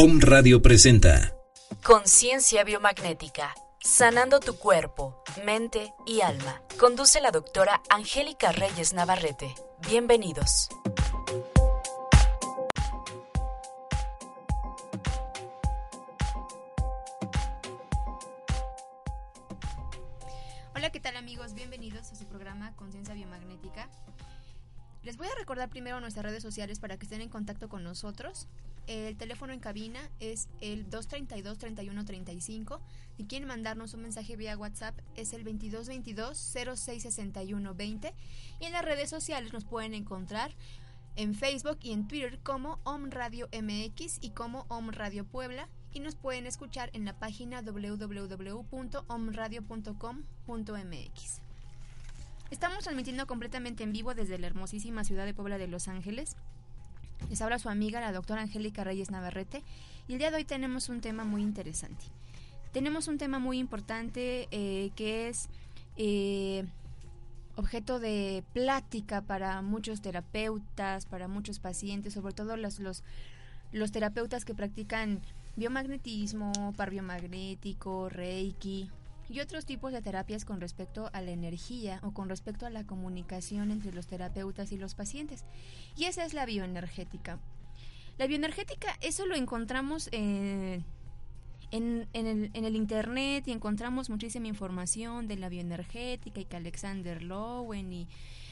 Om Radio presenta Conciencia biomagnética, sanando tu cuerpo, mente y alma. Conduce la doctora Angélica Reyes Navarrete. Bienvenidos. Hola, ¿qué tal amigos? Bienvenidos a su programa Conciencia Biomagnética. Les voy a recordar primero nuestras redes sociales para que estén en contacto con nosotros. El teléfono en cabina es el 232-3135. Si quieren mandarnos un mensaje vía WhatsApp es el 2222-066120. Y en las redes sociales nos pueden encontrar en Facebook y en Twitter como Om Radio MX y como Om Radio Puebla. Y nos pueden escuchar en la página www.omradio.com.mx. Estamos transmitiendo completamente en vivo desde la hermosísima ciudad de Puebla de Los Ángeles. Les habla su amiga, la doctora Angélica Reyes Navarrete, y el día de hoy tenemos un tema muy interesante. Tenemos un tema muy importante eh, que es eh, objeto de plática para muchos terapeutas, para muchos pacientes, sobre todo los, los, los terapeutas que practican biomagnetismo, par biomagnético, reiki, y otros tipos de terapias con respecto a la energía o con respecto a la comunicación entre los terapeutas y los pacientes. Y esa es la bioenergética. La bioenergética, eso lo encontramos eh, en, en, el, en, el, Internet y encontramos muchísima información de la bioenergética y que Alexander Lowen y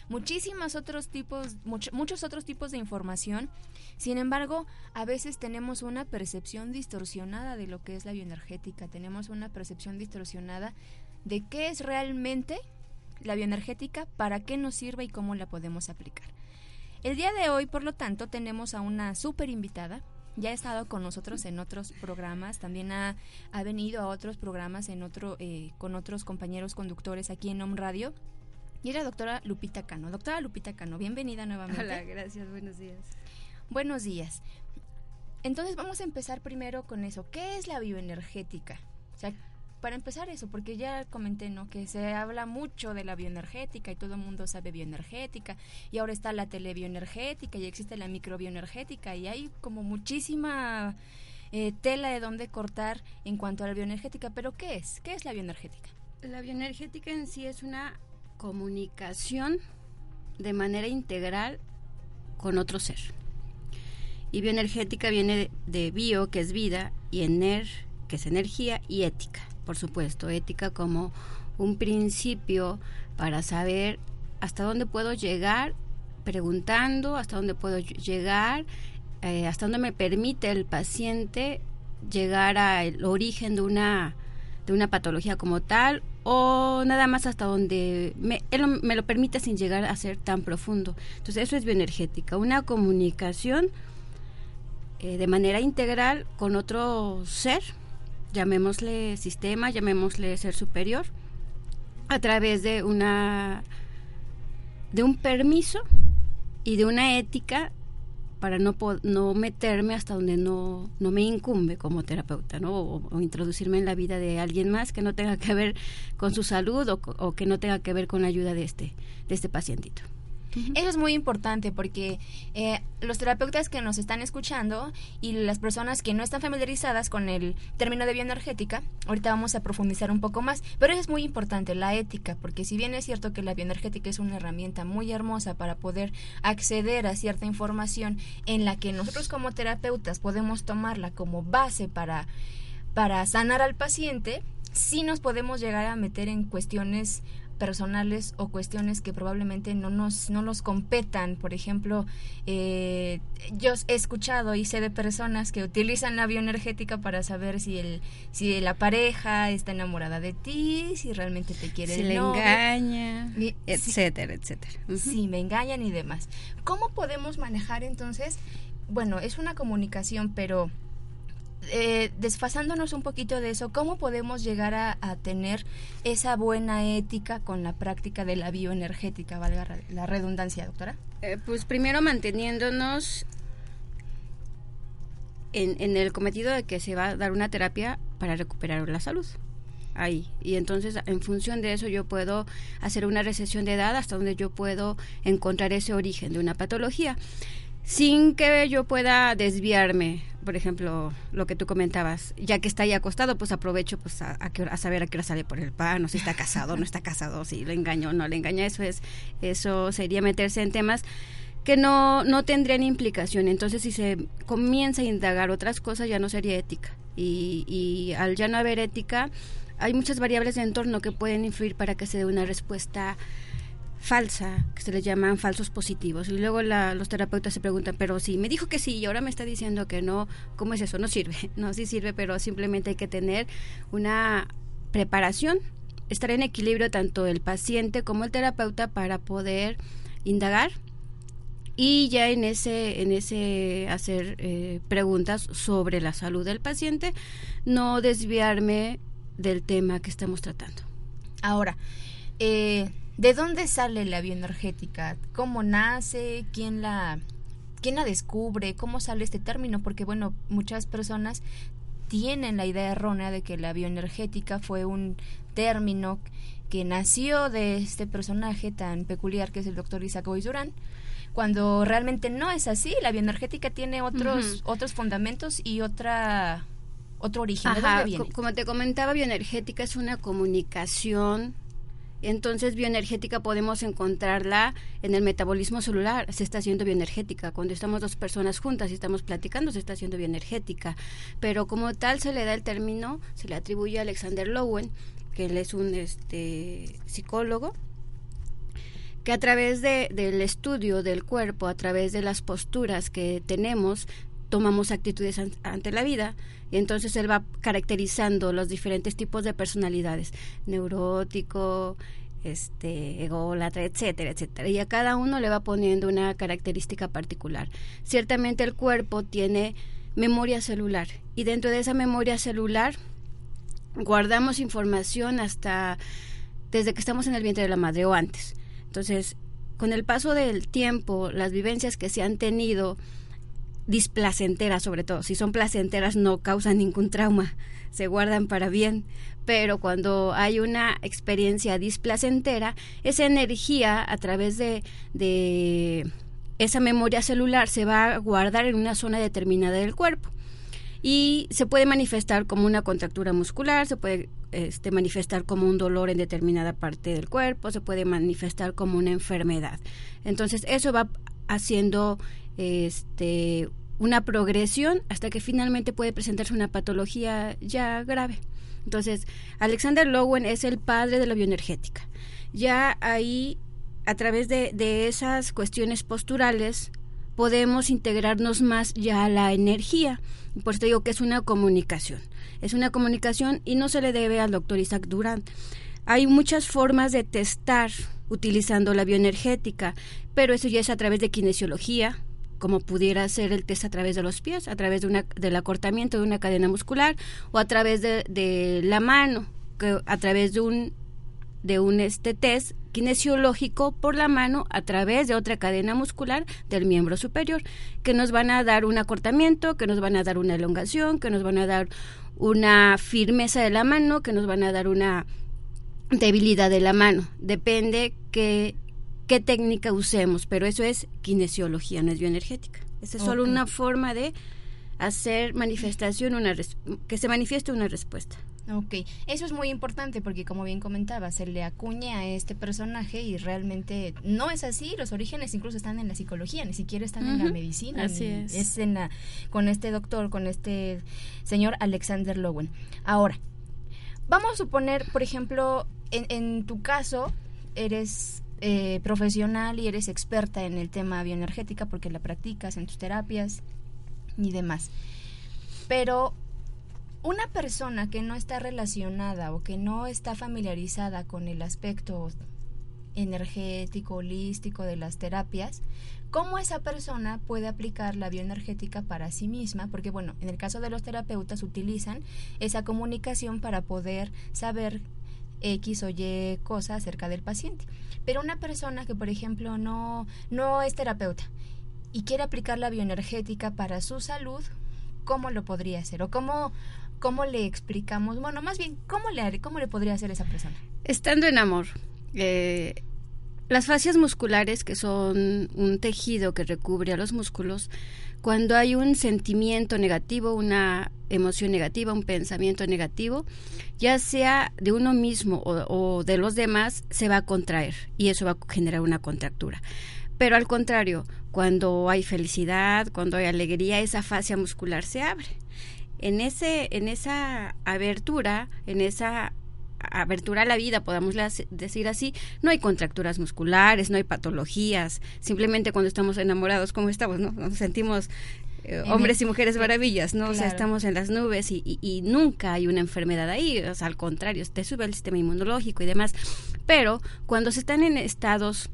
muchísimos otros tipos, much, muchos otros tipos de información. Sin embargo, a veces tenemos una percepción distorsionada de lo que es la bioenergética, tenemos una percepción distorsionada de qué es realmente la bioenergética, para qué nos sirve y cómo la podemos aplicar. El día de hoy, por lo tanto, tenemos a una súper invitada. Ya ha estado con nosotros en otros programas, también ha, ha venido a otros programas en otro, eh, con otros compañeros conductores aquí en Home Radio. Y es la doctora Lupita Cano. Doctora Lupita Cano, bienvenida nuevamente. Hola, gracias, buenos días. Buenos días. Entonces vamos a empezar primero con eso. ¿Qué es la bioenergética? O sea, para empezar eso, porque ya comenté, ¿no? Que se habla mucho de la bioenergética y todo el mundo sabe bioenergética y ahora está la telebioenergética y existe la microbioenergética y hay como muchísima eh, tela de dónde cortar en cuanto a la bioenergética. Pero ¿qué es? ¿Qué es la bioenergética? La bioenergética en sí es una comunicación de manera integral con otro ser. Y bioenergética viene de, bio, que es vida, y ener, que es energía, y ética, por supuesto, ética como un principio para saber hasta dónde puedo llegar preguntando, hasta dónde puedo llegar, eh, hasta dónde me permite el paciente llegar al origen de una, de una patología como tal o nada más hasta donde me, él me lo permite sin llegar a ser tan profundo. Entonces eso es bioenergética, una comunicación eh, de manera integral con otro ser, llamémosle sistema, llamémosle ser superior, a través de una de un permiso y de una ética para no, no meterme hasta donde no, no me incumbe como terapeuta, ¿no? O, o, introducirme en la vida de alguien más que no tenga que ver con su salud o, o que no tenga que ver con la ayuda de este, de este pacientito. Eso es muy importante porque eh, los terapeutas que nos están escuchando y las personas que no están familiarizadas con el término de bioenergética, ahorita vamos a profundizar un poco más, pero es muy importante la ética, porque si bien es cierto que la bioenergética es una herramienta muy hermosa para poder acceder a cierta información en la que nosotros como terapeutas podemos tomarla como base para, para sanar al paciente, sí nos podemos llegar a meter en cuestiones personales o cuestiones que probablemente no nos no nos competan. Por ejemplo eh, yo he escuchado y sé de personas que utilizan la bioenergética para saber si el si la pareja está enamorada de ti si realmente te quiere si el le engaña y- etcétera etcétera. si me engañan y demás. Cómo podemos manejar entonces bueno es una comunicación pero eh, desfasándonos un poquito de eso, ¿cómo podemos llegar a, tener esa buena ética con la práctica de la bioenergética, valga la redundancia, doctora? Eh, pues primero manteniéndonos en, en, el cometido de que se va a dar una terapia para recuperar la salud. Ahí. Y entonces, en función de eso, yo puedo hacer una recesión de edad hasta donde yo puedo encontrar ese origen de una patología sin que yo pueda desviarme. Por ejemplo, lo que tú comentabas, ya que está ahí acostado, pues aprovecho pues a, a, saber a qué hora sale por el pan, o si está casado, no está casado, si le engaño o no le engaña. Eso es, eso sería meterse en temas que no, no tendrían implicación. Entonces, si se comienza a indagar otras cosas, ya no sería ética. Y, y al ya no haber ética, hay muchas variables de entorno que pueden influir para que se dé una respuesta falsa, que se les llaman falsos positivos. Y luego los terapeutas se preguntan, pero si me dijo que sí y ahora me está diciendo que no, ¿cómo es eso? No sirve. No, sí sirve, pero simplemente hay que tener una preparación, estar en equilibrio tanto el paciente como el terapeuta para poder indagar y ya en ese en ese hacer eh, preguntas sobre la salud del paciente no desviarme del tema que estamos tratando ahora eh, ¿De dónde sale la bioenergética? ¿Cómo nace? ¿Quién la, quién la descubre? ¿Cómo sale este término? Porque, bueno, muchas personas tienen la idea errónea de que la bioenergética fue un término que nació de este personaje tan peculiar que es el doctor Isaac Durán, cuando realmente no es así. La bioenergética tiene otros, otros fundamentos y otra otro origen. Como te comentaba, bioenergética es una comunicación entonces, bioenergética podemos encontrarla en el metabolismo celular, se está haciendo bioenergética. Cuando estamos dos personas juntas y estamos platicando, se está haciendo bioenergética. Pero como tal se le da el término, se le atribuye a Alexander Lowen, que él es un este, psicólogo, que a través de, del estudio del cuerpo, a través de las posturas que tenemos, tomamos actitudes ante la vida y entonces él va caracterizando los diferentes tipos de personalidades, neurótico, este, ególatra, etcétera, etcétera. Y a cada uno le va poniendo una característica particular. Ciertamente el cuerpo tiene memoria celular y dentro de esa memoria celular guardamos información hasta desde que estamos en el vientre de la madre o antes. Entonces, con el paso del tiempo, las vivencias que se han tenido displacenteras sobre todo. Si son placenteras no causan ningún trauma, se guardan para bien. Pero cuando hay una experiencia displacentera, esa energía a través de, de esa memoria celular se va a guardar en una zona determinada del cuerpo y se puede manifestar como una contractura muscular, se puede este, manifestar como un dolor en determinada parte del cuerpo, se puede manifestar como una enfermedad. Entonces eso va haciendo este, una progresión hasta que finalmente puede presentarse una patología ya grave. Entonces, Alexander Lowen es el padre de la bioenergética. Ya ahí, a través de, esas cuestiones posturales, podemos integrarnos más ya a la energía. Por eso digo que es una comunicación. Es una comunicación y no se le debe al doctor Isaac Durant. Hay muchas formas de testar utilizando la bioenergética, pero eso ya es a través de kinesiología, como pudiera ser el test a través de los pies, a través de una, del acortamiento de una cadena muscular o a través de, de la mano, que, a través de un, de un este test kinesiológico por la mano a través de otra cadena muscular del miembro superior, que nos van a dar un acortamiento, que nos van a dar una elongación, que nos van a dar una firmeza de la mano, que nos van a dar una debilidad de la mano. Depende que qué técnica usemos, pero eso es kinesiología, no es bioenergética. Esa es solo una forma de hacer manifestación, una que se manifieste una respuesta. Ok, eso es muy importante porque como bien comentaba, se le acuña a este personaje y realmente no es así, los orígenes incluso están en la psicología, ni siquiera están en la medicina. Así es. Es en con este doctor, con este señor Alexander Lowen. Ahora, vamos a suponer, por ejemplo, en, en tu caso, eres eh, profesional y eres experta en el tema bioenergética porque la practicas en tus terapias y demás. Pero una persona que no está relacionada o que no está familiarizada con el aspecto energético, holístico de las terapias, cómo esa persona puede aplicar la bioenergética para sí misma, porque bueno, en el caso de los terapeutas utilizan esa comunicación para poder saber X o Y cosa acerca del paciente. Pero una persona que, por ejemplo, no, no es terapeuta y quiere aplicar la bioenergética para su salud, ¿cómo lo podría hacer? ¿O cómo, cómo le explicamos? Bueno, más bien, ¿cómo le, cómo le podría hacer esa persona? Estando en amor. Eh, las fascias musculares, que son un tejido que recubre a los músculos, cuando hay un sentimiento negativo, una emoción negativa, un pensamiento negativo, ya sea de uno mismo o, de los demás, se va a contraer y eso va a generar una contractura. Pero al contrario, cuando hay felicidad, cuando hay alegría, esa fascia muscular se abre. En, ese, en esa abertura, en esa abertura a la vida, podamos decir así, no hay contracturas musculares, no hay patologías, simplemente cuando estamos enamorados, como estamos, ¿no? Nos sentimos eh, hombres y mujeres maravillas, ¿no? O sea, estamos en las nubes y, y, nunca hay una enfermedad ahí, o sea, al contrario, te sube el sistema inmunológico y demás. Pero cuando se están en estados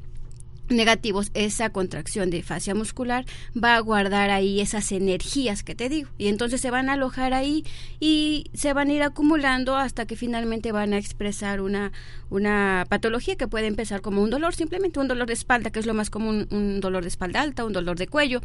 negativos, esa contracción de fascia muscular va a guardar ahí esas energías que te digo. Y entonces se van a alojar ahí y se van a ir acumulando hasta que finalmente van a expresar una, una patología que puede empezar como un dolor, simplemente un dolor de espalda, que es lo más común, un dolor de espalda alta, un dolor de cuello.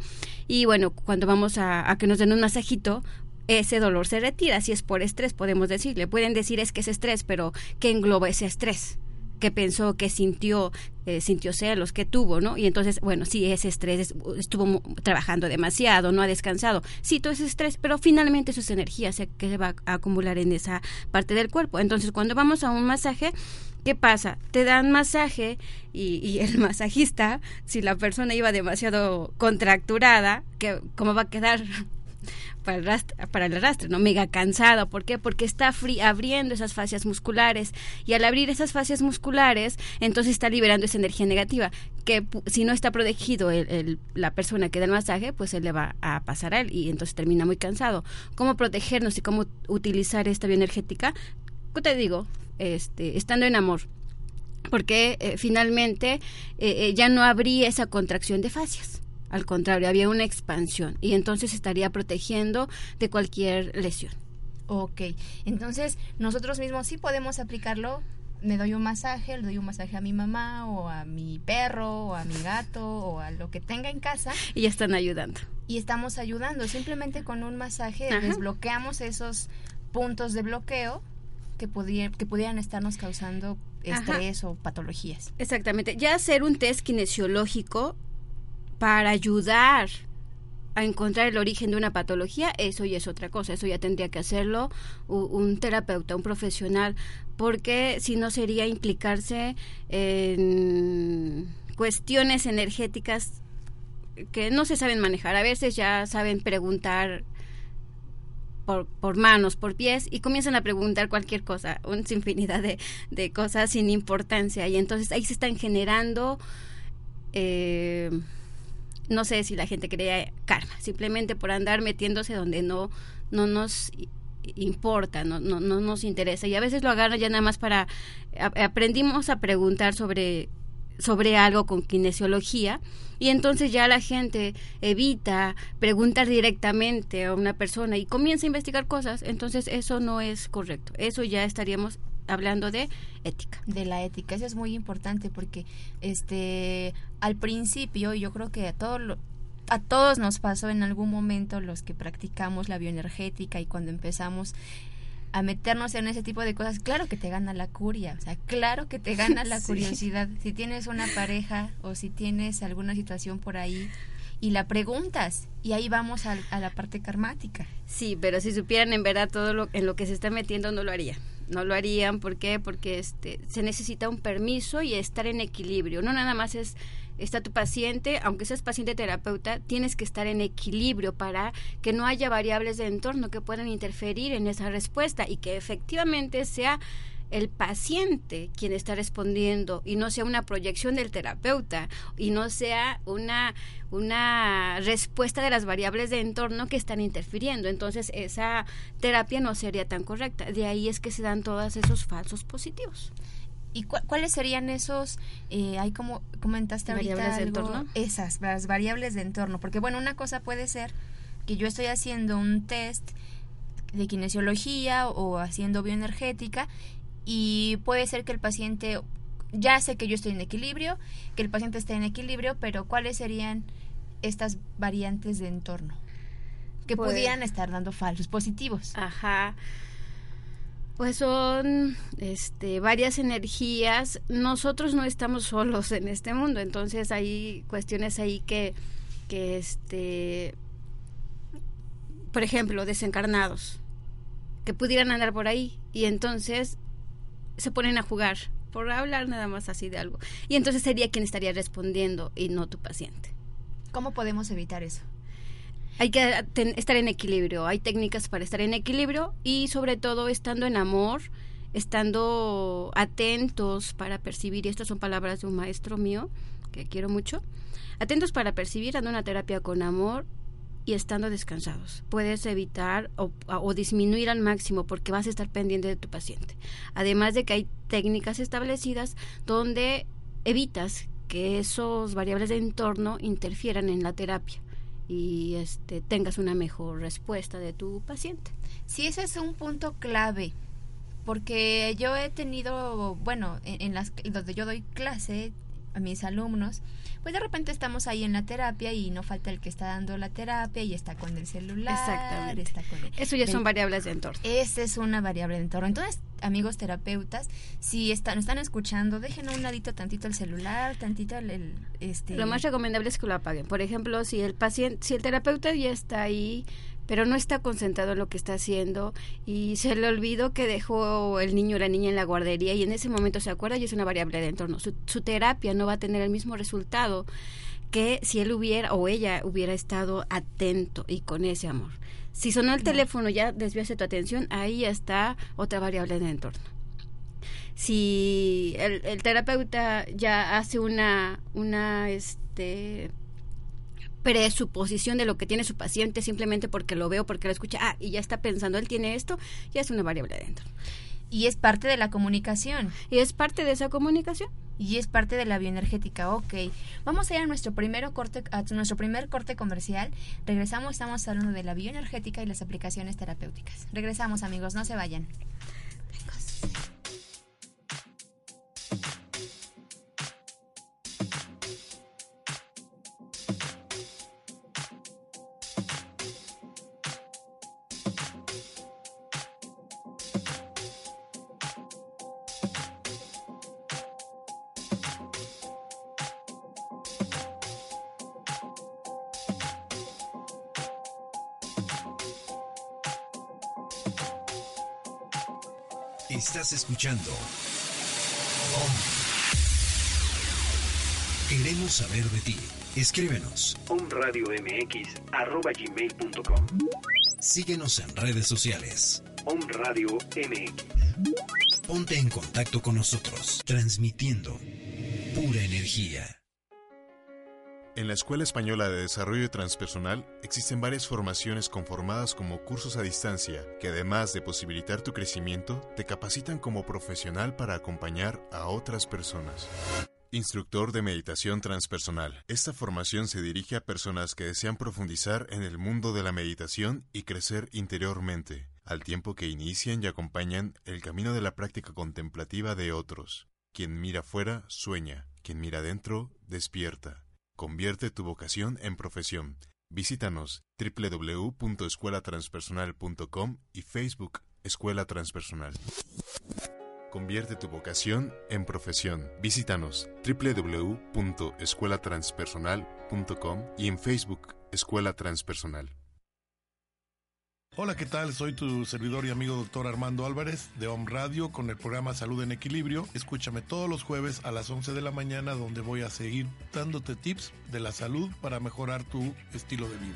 Y bueno, cuando vamos a, a que nos den un masajito, ese dolor se retira. Si es por estrés, podemos decirle. Pueden decir es que es estrés, pero ¿qué engloba ese estrés? Que pensó, que sintió, eh, sintió celos, que tuvo, ¿no? Y entonces, bueno, sí, ese estrés, estuvo trabajando demasiado, no ha descansado. Sí, todo ese estrés, pero finalmente sus energías se, que se va a acumular en esa parte del cuerpo. Entonces, cuando vamos a un masaje, ¿qué pasa? Te dan masaje y, y el masajista, si la persona iba demasiado contracturada, que ¿cómo va a quedar? Para el rastre, para el arrastre, ¿no? Mega cansado. ¿Por qué? Porque está abriendo esas fascias musculares y al abrir esas fascias musculares, entonces está liberando esa energía negativa que si no está protegido el, la persona que da el masaje, pues se le va a pasar a él y entonces termina muy cansado. ¿Cómo protegernos y cómo utilizar esta bioenergética? ¿Qué te digo? Este, estando en amor porque eh, finalmente eh, eh, ya no habría esa contracción de fascias. Al contrario, había una expansión y entonces estaría protegiendo de cualquier lesión. Ok, entonces nosotros mismos sí podemos aplicarlo. Me doy un masaje, le doy un masaje a mi mamá o a mi perro o a mi gato o a lo que tenga en casa. Y ya están ayudando. Y estamos ayudando. Simplemente con un masaje desbloqueamos esos puntos de bloqueo que, que pudieran estarnos causando estrés o patologías. Exactamente. Ya hacer un test kinesiológico para ayudar a encontrar el origen de una patología, eso ya es otra cosa, eso ya tendría que hacerlo un, terapeuta, un profesional, porque si no sería implicarse en cuestiones energéticas que no se saben manejar. A veces ya saben preguntar por, manos, por pies, y comienzan a preguntar cualquier cosa, una infinidad de, de cosas sin importancia. Y entonces ahí se están generando eh, no sé si la gente crea karma, simplemente por andar metiéndose donde no, no nos importa, no, no, no nos interesa. Y a veces lo agarran ya nada más para, aprendimos a preguntar sobre sobre algo con kinesiología y entonces ya la gente evita preguntar directamente a una persona y comienza a investigar cosas, entonces eso no es correcto. Eso ya estaríamos hablando de ética. De la ética, eso es muy importante porque este al principio yo creo que a todos a todos nos pasó en algún momento los que practicamos la bioenergética y cuando empezamos a meternos en ese tipo de cosas, claro que te gana la curia, o sea, claro que te gana la curiosidad. Si tienes una pareja o si tienes alguna situación por ahí y la preguntas y ahí vamos a, a la parte karmática. Sí, pero si supieran en verdad todo lo en lo que se está metiendo no lo haría no lo harían. ¿Por qué? Porque este, se necesita un permiso y estar en equilibrio. No nada más es está tu paciente, aunque seas paciente terapeuta, tienes que estar en equilibrio para que no haya variables de entorno que puedan interferir en esa respuesta y que efectivamente sea el paciente quien está respondiendo y no sea una proyección del terapeuta y no sea una, una respuesta de las variables de entorno que están interfiriendo. Entonces esa terapia no sería tan correcta. De ahí es que se dan todos esos falsos positivos. ¿Y cuáles serían esos, eh, hay como comentaste ahorita variables de entorno? Esas, las variables de entorno. Porque bueno, una cosa puede ser que yo estoy haciendo un test de kinesiología o haciendo bioenergética y puede ser que el paciente ya sé que yo estoy en equilibrio, que el paciente esté en equilibrio, pero ¿cuáles serían estas variantes de entorno? Que Pues- podrían estar dando falsos positivos. Ajá. Pues son este, varias energías. Nosotros no estamos solos en este mundo, entonces hay cuestiones ahí que, que este, por ejemplo, desencarnados, que pudieran andar por ahí y entonces se ponen a jugar por hablar nada más así de algo. Y entonces sería quien estaría respondiendo y no tu paciente. ¿Cómo podemos evitar eso? Hay que ten- estar en equilibrio, hay técnicas para estar en equilibrio y sobre todo estando en amor, estando atentos para percibir, y estas son palabras de un maestro mío que quiero mucho, atentos para percibir, dando una terapia con amor y estando descansados. Puedes evitar o, disminuir al máximo porque vas a estar pendiente de tu paciente. Además de que hay técnicas establecidas donde evitas que esos variables de entorno interfieran en la terapia y este tengas una mejor respuesta de tu paciente. Sí, ese es un punto clave, porque yo he tenido, bueno, en, en las donde yo doy clase a mis alumnos, pues de repente estamos ahí en la terapia y no falta el que está dando la terapia y está con el celular, Exactamente. está con el- Eso ya son variables de entorno. Esa es una variable de entorno. Entonces, amigos terapeutas, si están, están escuchando, dejen a un ladito tantito el celular, tantito el, el, este Lo más recomendable es que lo apaguen. Por ejemplo, si el paciente, si el terapeuta ya está ahí, pero no está concentrado en lo que está haciendo y se le olvidó que dejó el niño o la niña en la guardería y en ese momento se acuerda y es una variable de entorno. Su, su terapia no va a tener el mismo resultado que si él hubiera o ella hubiera estado atento y con ese amor. Si sonó el teléfono ya desviaste tu atención, ahí ya está otra variable de entorno si el, el terapeuta ya hace una una este presuposición de lo que tiene su paciente simplemente porque lo veo porque lo escucha ah y ya está pensando él tiene esto ya es una variable dentro y es parte de la comunicación. y es parte de esa comunicación Y es parte de la bioenergética, ok. Vamos a ir a nuestro, primero corte, a nuestro primer corte comercial. Regresamos, estamos hablando de la bioenergética y las aplicaciones terapéuticas. Regresamos amigos, no se vayan. Escuchando. Om. Queremos saber de ti. Escríbenos. omradiomx.gmail.com Síguenos en redes sociales. Om Radio MX. Ponte en contacto con nosotros, transmitiendo pura energía. En la Escuela Española de Desarrollo Transpersonal existen varias formaciones conformadas como cursos a distancia que además de posibilitar tu crecimiento, te capacitan como profesional para acompañar a otras personas. Instructor de Meditación Transpersonal. Esta formación se dirige a personas que desean profundizar en el mundo de la meditación y crecer interiormente, al tiempo que inician y acompañan el camino de la práctica contemplativa de otros. Quien mira fuera, sueña. Quien mira adentro, despierta. Convierte tu vocación en profesión. Visítanos www.escuelatranspersonal.com y Facebook Escuela Transpersonal. Convierte tu vocación en profesión. Visítanos www.escuelatranspersonal.com y en Facebook Escuela Transpersonal. Hola, ¿qué tal? Soy tu servidor y amigo doctor Armando Álvarez de Home Radio con el programa Salud en Equilibrio. Escúchame todos los jueves a las 11 de la mañana donde voy a seguir dándote tips de la salud para mejorar tu estilo de vida.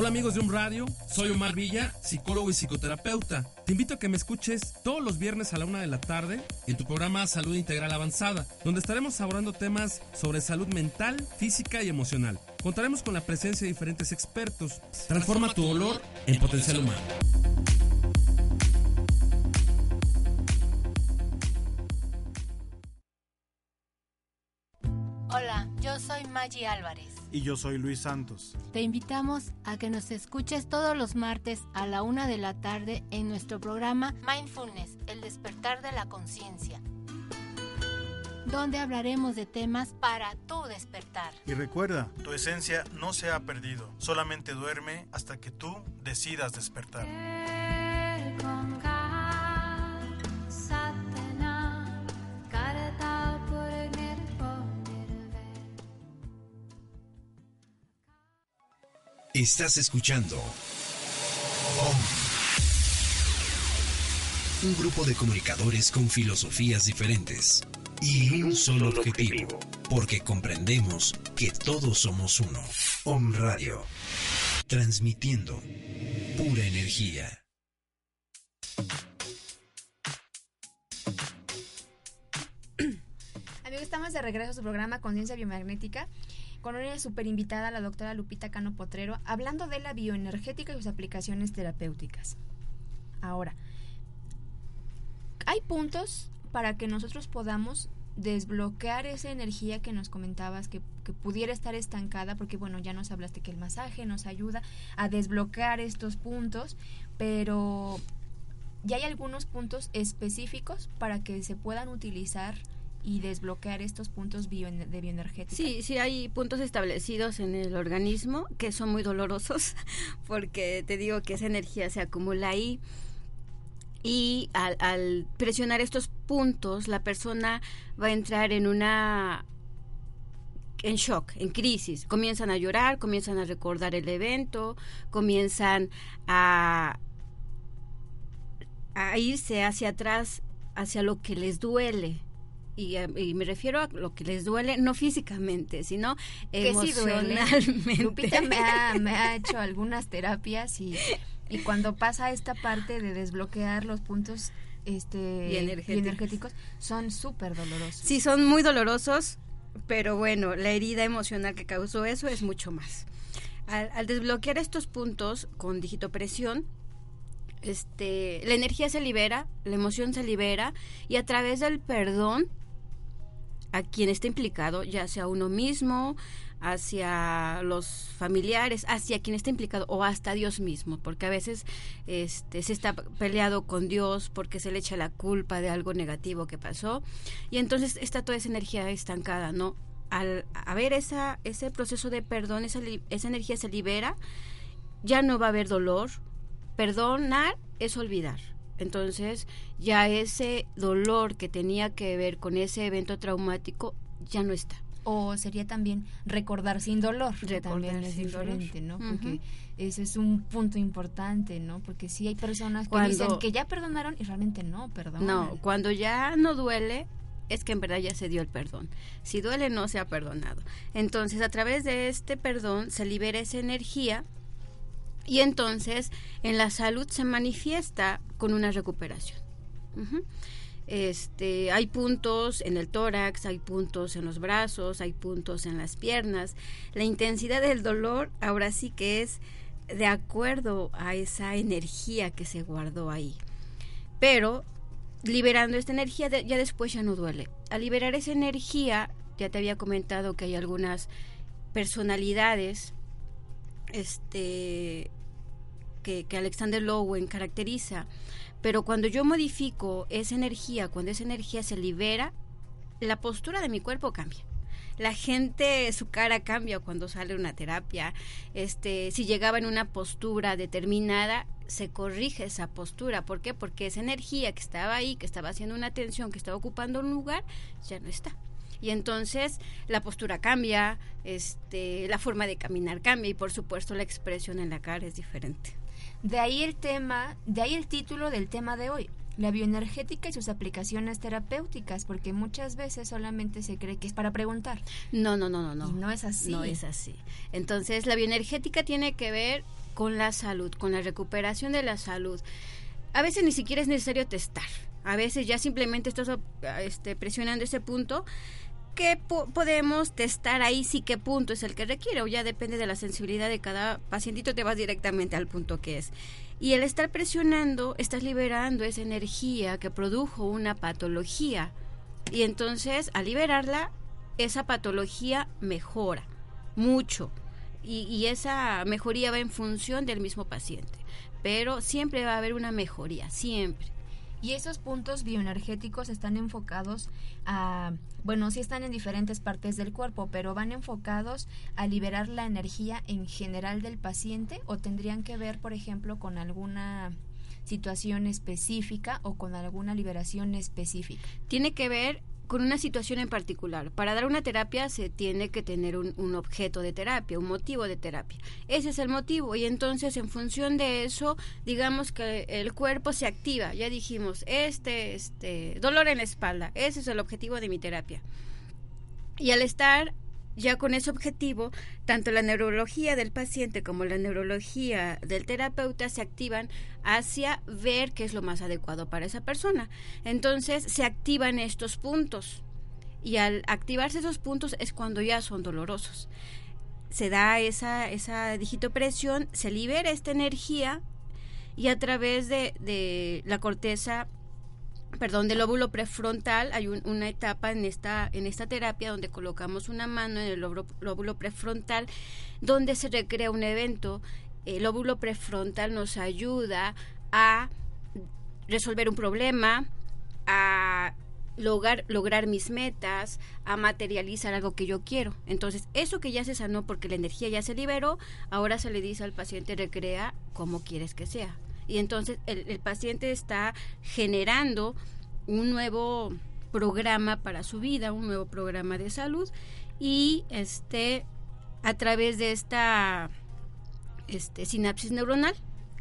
Hola amigos de Un Radio, soy Omar Villa, psicólogo y psicoterapeuta. Te invito a que me escuches todos los viernes a la una de la tarde en tu programa Salud Integral Avanzada, donde estaremos abordando temas sobre salud mental, física y emocional. Contaremos con la presencia de diferentes expertos. Transforma tu dolor en potencial humano. Hola, yo soy Maggie Álvarez. Y yo soy Luis Santos. Te invitamos a que nos escuches todos los martes a la una de la tarde en nuestro programa Mindfulness, el despertar de la conciencia, donde hablaremos de temas para tu despertar. Y recuerda, tu esencia no se ha perdido, solamente duerme hasta que tú decidas despertar. Estás escuchando OM. Un grupo de comunicadores con filosofías diferentes y un solo objetivo, porque comprendemos que todos somos uno. OM Radio, transmitiendo pura energía. Amigos, estamos de regreso a su programa Conciencia Biomagnética con una super invitada, la doctora Lupita Cano Potrero, hablando de la bioenergética y sus aplicaciones terapéuticas. Ahora, hay puntos para que nosotros podamos desbloquear esa energía que nos comentabas que, que, pudiera estar estancada, porque bueno, ya nos hablaste que el masaje nos ayuda a desbloquear estos puntos, pero ya hay algunos puntos específicos para que se puedan utilizar y desbloquear estos puntos bio, de bioenergética. Sí, sí hay puntos establecidos en el organismo que son muy dolorosos porque te digo que esa energía se acumula ahí y al, al presionar estos puntos la persona va a entrar en una en shock, en crisis. Comienzan a llorar, comienzan a recordar el evento, comienzan a, a irse hacia atrás, hacia lo que les duele y, y, me refiero a lo que les duele, no físicamente, sino que emocionalmente. Sí duele. Lupita me ha, me ha, hecho algunas terapias y, y, cuando pasa esta parte de desbloquear los puntos este, y energéticos. energéticos son súper dolorosos. Sí, son muy dolorosos, pero bueno, la herida emocional que causó eso es mucho más. Al, al desbloquear estos puntos con digitopresión, este, la energía se libera, la emoción se libera y a través del perdón a quien está implicado, ya sea uno mismo, hacia los familiares, hacia quien está implicado o hasta Dios mismo, porque a veces este, se está peleado con Dios porque se le echa la culpa de algo negativo que pasó y entonces está toda esa energía estancada, ¿no? Al haber esa, ese proceso de perdón, esa, esa energía se libera, ya no va a haber dolor, perdonar es olvidar. Entonces, ya ese dolor que tenía que ver con ese evento traumático ya no está. O sería también recordar sin dolor. Recordar también es sin diferente, dolor. ¿no? Porque Ujú. ese es un punto importante, ¿no? Porque sí hay personas que Cuando- dicen que ya perdonaron y realmente no perdonan. No, cuando ya no duele, es que en verdad ya se dio el perdón. Si duele, no se ha perdonado. Entonces, a través de este perdón se libera esa energía y entonces en la salud se manifiesta con una recuperación. Este, hay puntos en el tórax, hay puntos en los brazos, hay puntos en las piernas. La intensidad del dolor ahora sí que es de acuerdo a esa energía que se guardó ahí. Pero liberando esta energía ya después ya no duele. Al liberar esa energía, ya te había comentado que hay algunas personalidades este que, Alexander Lowen caracteriza, pero cuando yo modifico esa energía, cuando esa energía se libera, la postura de mi cuerpo cambia. La gente, su cara cambia cuando sale una terapia. Este, si llegaba en una postura determinada, se corrige esa postura. ¿Por qué? Porque esa energía que estaba ahí, que estaba haciendo una tensión, que estaba ocupando un lugar, ya no está. Y entonces la postura cambia, este, la forma de caminar cambia y por supuesto la expresión en la cara es diferente. De ahí el tema, de ahí el título del tema de hoy, la bioenergética y sus aplicaciones terapéuticas, porque muchas veces solamente se cree que es para preguntar. No, no, no, no, no. Y no es así. No es así. Entonces, la bioenergética tiene que ver con la salud, con la recuperación de la salud. A veces ni siquiera es necesario testar. A veces ya simplemente estás este, presionando ese punto que podemos testar ahí sí qué punto es el que requiere o ya depende de la sensibilidad de cada pacientito te vas directamente al punto que es. Y el estar presionando estás liberando esa energía que produjo una patología. Y entonces al liberarla esa patología mejora mucho. Y esa mejoría va en función del mismo paciente. Pero siempre va a haber una mejoría siempre y esos puntos bioenergéticos están enfocados a, bueno, sí están en diferentes partes del cuerpo, pero van enfocados a liberar la energía en general del paciente o tendrían que ver, por ejemplo, con alguna situación específica o con alguna liberación específica. Tiene que ver con una situación en particular. Para dar una terapia se tiene que tener un, objeto de terapia, un motivo de terapia. Ese es el motivo y entonces en función de eso, digamos que el cuerpo se activa. Ya dijimos, este, este, dolor en la espalda, ese es el objetivo de mi terapia. Y al estar ya con ese objetivo, tanto la neurología del paciente como la neurología del terapeuta se activan hacia ver qué es lo más adecuado para esa persona. Entonces se activan estos puntos y al activarse esos puntos es cuando ya son dolorosos. Se da esa, esa digitopresión, se libera esta energía y a través de, de la corteza perdón, del lóbulo prefrontal, hay una etapa en esta, en esta terapia donde colocamos una mano en el lóbulo, prefrontal, donde se recrea un evento. El lóbulo prefrontal nos ayuda a resolver un problema, a lograr, lograr mis metas, a materializar algo que yo quiero. Entonces, eso que ya se sanó porque la energía ya se liberó, ahora se le dice al paciente recrea como quieres que sea y entonces el, paciente está generando un nuevo programa para su vida, un nuevo programa de salud y este a través de esta este, sinapsis neuronal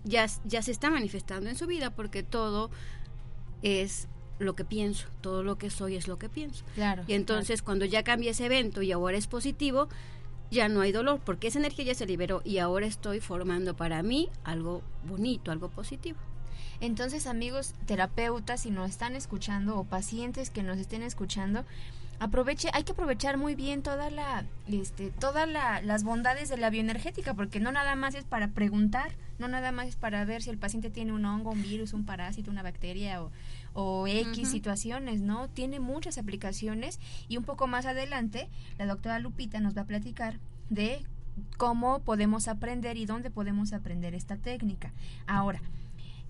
ya, ya se está manifestando en su vida porque todo es lo que pienso, todo lo que soy es lo que pienso. Claro. Y entonces cuando ya cambia ese evento y ahora es positivo, ya no hay dolor, porque esa energía ya se liberó y ahora estoy formando para mí algo bonito, algo positivo. Entonces, amigos terapeutas, si nos están escuchando o pacientes que nos estén escuchando, aproveche, hay que aprovechar muy bien toda la, este, todas las bondades de la bioenergética, porque no nada más es para preguntar, no nada más es para ver si el paciente tiene un hongo, un virus, un parásito, una bacteria o, o X situaciones, ¿no? Tiene muchas aplicaciones y un poco más adelante la doctora Lupita nos va a platicar de cómo podemos aprender y dónde podemos aprender esta técnica. Ahora,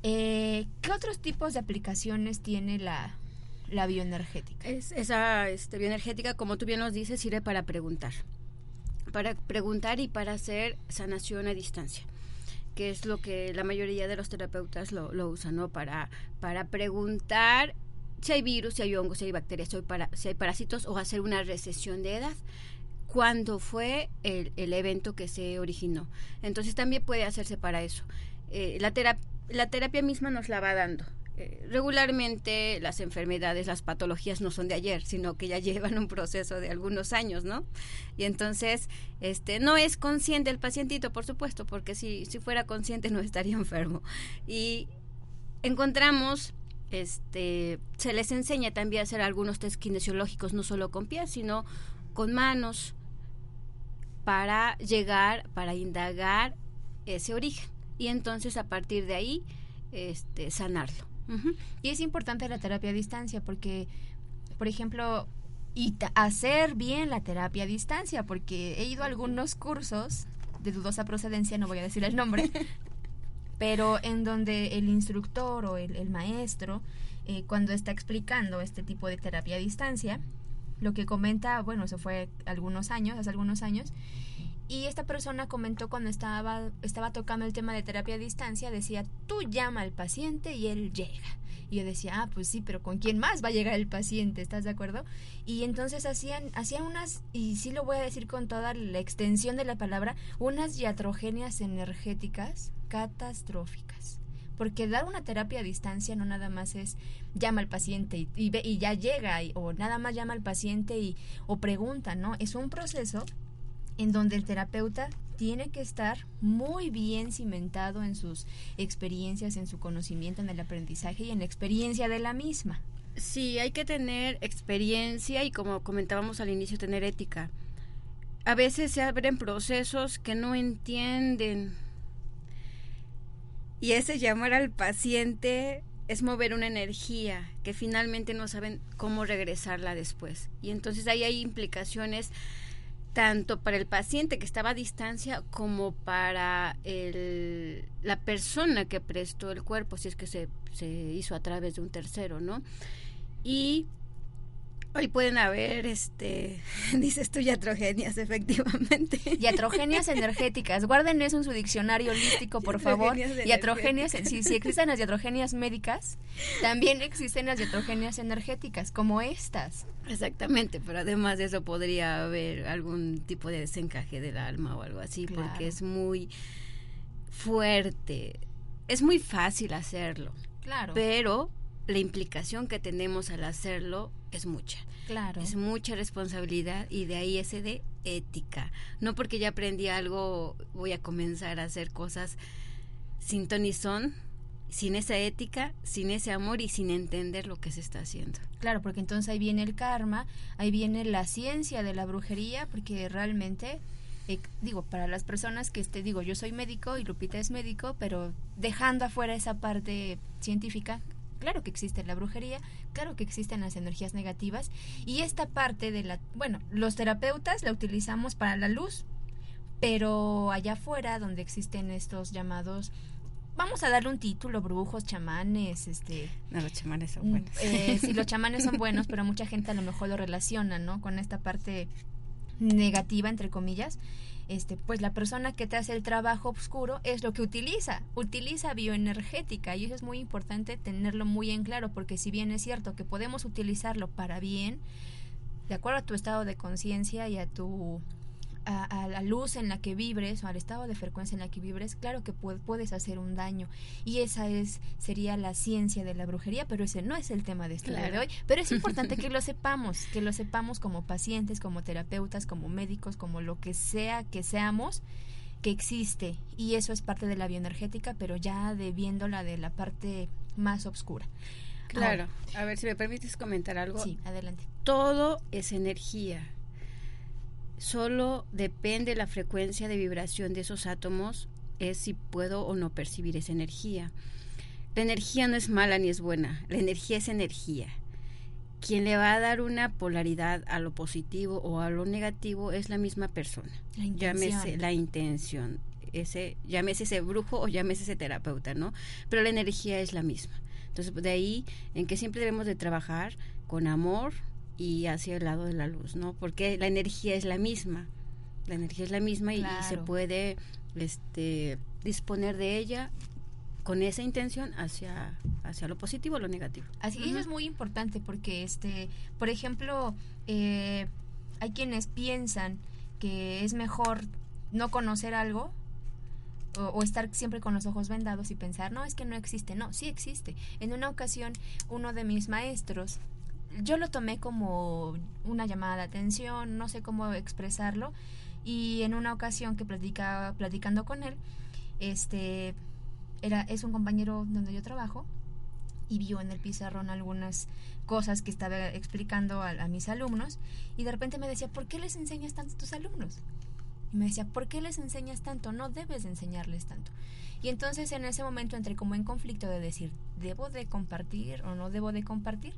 eh, ¿qué otros tipos de aplicaciones tiene la, la bioenergética? Es, esa este, bioenergética, como tú bien nos dices, sirve para preguntar. Para preguntar y para hacer sanación a distancia que es lo que la mayoría de los terapeutas lo, usan, ¿no? Para, para preguntar si hay virus, si hay hongos, si hay bacterias, si hay, para, si hay parásitos o hacer una recesión de edad. ¿Cuándo fue el, el evento que se originó? Entonces también puede hacerse para eso. Eh, la, la terapia misma nos la va dando. Eh, regularmente las enfermedades, las patologías no son de ayer, sino que ya llevan un proceso de algunos años, ¿no? Y entonces, este, no es consciente el pacientito, por supuesto, porque si, si fuera consciente no estaría enfermo. Y encontramos este, se les enseña también a hacer algunos test kinesiológicos, no solo con pies, sino con manos, para llegar, para indagar ese origen. Y entonces a partir de ahí, este, sanarlo. Y es importante la terapia a distancia porque, por ejemplo, y hacer bien la terapia a distancia, porque he ido a algunos cursos de dudosa procedencia, no voy a decir el nombre, pero en donde el instructor o el, maestro, eh, cuando está explicando este tipo de terapia a distancia, lo que comenta, bueno, eso fue algunos años, hace algunos años, y esta persona comentó cuando estaba, estaba tocando el tema de terapia a distancia, decía, tú llama al paciente y él llega. Y yo decía, ah, pues sí, pero ¿con quién más va a llegar el paciente? ¿Estás de acuerdo? Y entonces hacían, hacían unas, y sí lo voy a decir con toda la extensión de la palabra, unas iatrogenias energéticas catastróficas porque dar una terapia a distancia no nada más es llama al paciente y, ve- y ya llega o nada más llama al paciente y o pregunta, ¿no? Es un proceso en donde el terapeuta tiene que estar muy bien cimentado en sus experiencias, en su conocimiento, en el aprendizaje y en la experiencia de la misma. Sí, hay que tener experiencia y como comentábamos al inicio, tener ética. A veces se abren procesos que no entienden. Y ese llamar al paciente es mover una energía que finalmente no saben cómo regresarla después. Y entonces ahí hay implicaciones tanto para el paciente que estaba a distancia como para el- la persona que prestó el cuerpo, si es que se, se hizo a través de un tercero, ¿no? Y hoy pueden haber, este, dices tú, yatrogenias, efectivamente. Iatrogenias energéticas. Guarden eso en su diccionario holístico, por favor. Energéticas. si, si existen las iatrogenias médicas, también existen las iatrogenias energéticas, como estas. Exactamente, pero además de eso podría haber algún tipo de desencaje del alma o algo así, Claro. porque es muy fuerte. Es muy fácil hacerlo, Claro. pero la implicación que tenemos al hacerlo es mucha. Claro. Es mucha responsabilidad y de ahí ese de ética. No porque ya aprendí algo voy a comenzar a hacer cosas sin ton y son, sin esa ética, sin ese amor y sin entender lo que se está haciendo. Claro, porque entonces ahí viene el karma, ahí viene la ciencia de la brujería, porque realmente, eh, digo, para las personas que, este, digo, yo soy médico y Lupita es médico, pero dejando afuera esa parte científica, claro que existe la brujería, claro que existen las energías negativas, y esta parte de la, bueno, los terapeutas la utilizamos para la luz, pero allá afuera donde existen estos llamados vamos a darle un título, brujos, chamanes, este... No, los chamanes son Mm, buenos. eh, sí, los chamanes son buenos, pero mucha gente a lo mejor lo relaciona, ¿no? Con esta parte negativa, entre comillas. Este, pues la persona que te hace el trabajo oscuro es lo que utiliza, utiliza bioenergética y eso es muy importante tenerlo muy en claro porque si bien es cierto que podemos utilizarlo para bien, de acuerdo a tu estado de conciencia y a tu a, a la luz en la que vibres o al estado de frecuencia en la que vibres, claro que pu- puedes hacer un daño. Y esa es sería la ciencia de la brujería, pero ese no es el tema de este día de Claro. hoy. Pero es importante que lo sepamos, que lo sepamos como pacientes, como terapeutas, como médicos, como lo que sea que seamos que existe y eso es parte de la bioenergética, pero ya de viéndola de la parte más oscura. Claro. A ver, si me permites comentar algo. Sí, adelante. Todo es energía. Solo depende la frecuencia de vibración de esos átomos, es si puedo o no percibir esa energía. La energía no es mala ni es buena, la energía es energía. Quien le va a dar una polaridad a lo positivo o a lo negativo es la misma persona. La intención. Llámese la intención, ese, llámese ese brujo o llámese ese terapeuta, ¿no? Pero la energía es la misma. Entonces, de ahí en que siempre debemos de trabajar con amor y hacia el lado de la luz, ¿no? Porque la energía es la misma. La energía es la misma y, y se puede este, disponer de ella con esa intención hacia, hacia lo positivo o lo negativo. Así eso es muy importante porque, este, por ejemplo, eh, hay quienes piensan que es mejor no conocer algo o, o estar siempre con los ojos vendados y pensar, no, es que no existe. No, sí existe. En una ocasión, uno de mis maestros, yo lo tomé como una llamada de atención, no sé cómo expresarlo, y en una ocasión que platicaba, platicando con él, este, era, es un compañero donde yo trabajo, y vio en el pizarrón algunas cosas que estaba explicando a, mis alumnos y de repente me decía, ¿por qué les enseñas tanto a tus alumnos? Y me decía, ¿por qué les enseñas tanto? No debes de enseñarles tanto. Y entonces en ese momento entré como en conflicto de decir, ¿debo de compartir o no debo de compartir?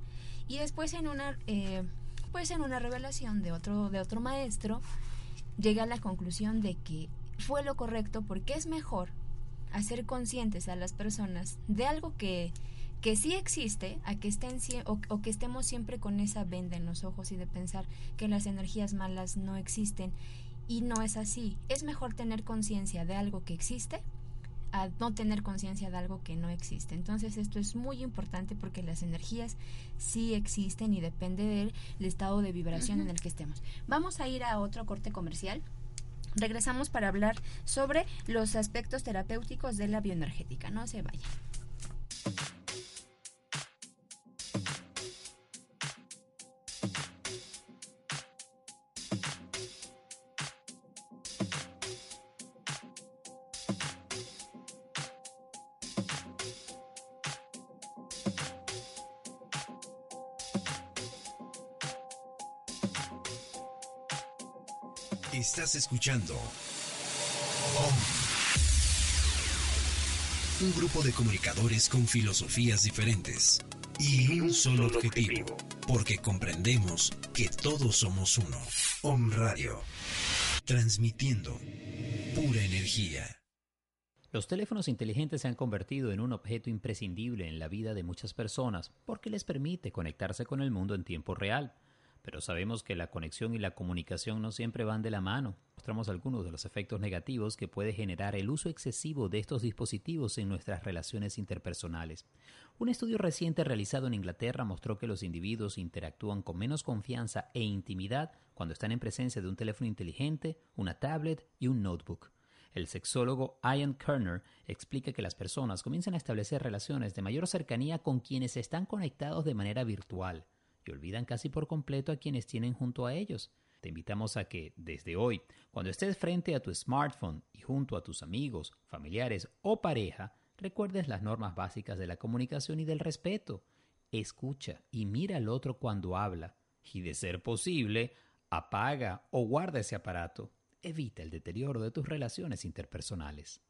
Y después en una, eh, pues en una revelación de otro, de otro maestro, llegué a la conclusión de que fue lo correcto porque es mejor hacer conscientes a las personas de algo que, que sí existe, a que estén o que estemos siempre con esa venda en los ojos y de pensar que las energías malas no existen y no es así. Es mejor tener conciencia de algo que existe a no tener conciencia de algo que no existe. Entonces esto es muy importante porque las energías sí existen y depende del estado de vibración en el que estemos. Vamos a ir a otro corte comercial. Regresamos para hablar sobre los aspectos terapéuticos de la bioenergética. No se vayan. Estás escuchando Un grupo de comunicadores con filosofías diferentes y un solo objetivo, porque comprendemos que todos somos uno. Om Radio, transmitiendo pura energía. Los teléfonos inteligentes se han convertido en un objeto imprescindible en la vida de muchas personas porque les permite conectarse con el mundo en tiempo real. Pero sabemos que la conexión y la comunicación no siempre van de la mano. Mostramos algunos de los efectos negativos que puede generar el uso excesivo de estos dispositivos en nuestras relaciones interpersonales. Un estudio reciente realizado en Inglaterra mostró que los individuos interactúan con menos confianza e intimidad cuando están en presencia de un teléfono inteligente, una tablet y un notebook. El sexólogo Ian Kerner explica que las personas comienzan a establecer relaciones de mayor cercanía con quienes están conectados de manera virtual y olvidan casi por completo a quienes tienen junto a ellos. Te invitamos a que, desde hoy, cuando estés frente a tu smartphone y junto a tus amigos, familiares o pareja, recuerdes las normas básicas de la comunicación y del respeto. Escucha y mira al otro cuando habla y, de ser posible, apaga o guarda ese aparato. Evita el deterioro de tus relaciones interpersonales.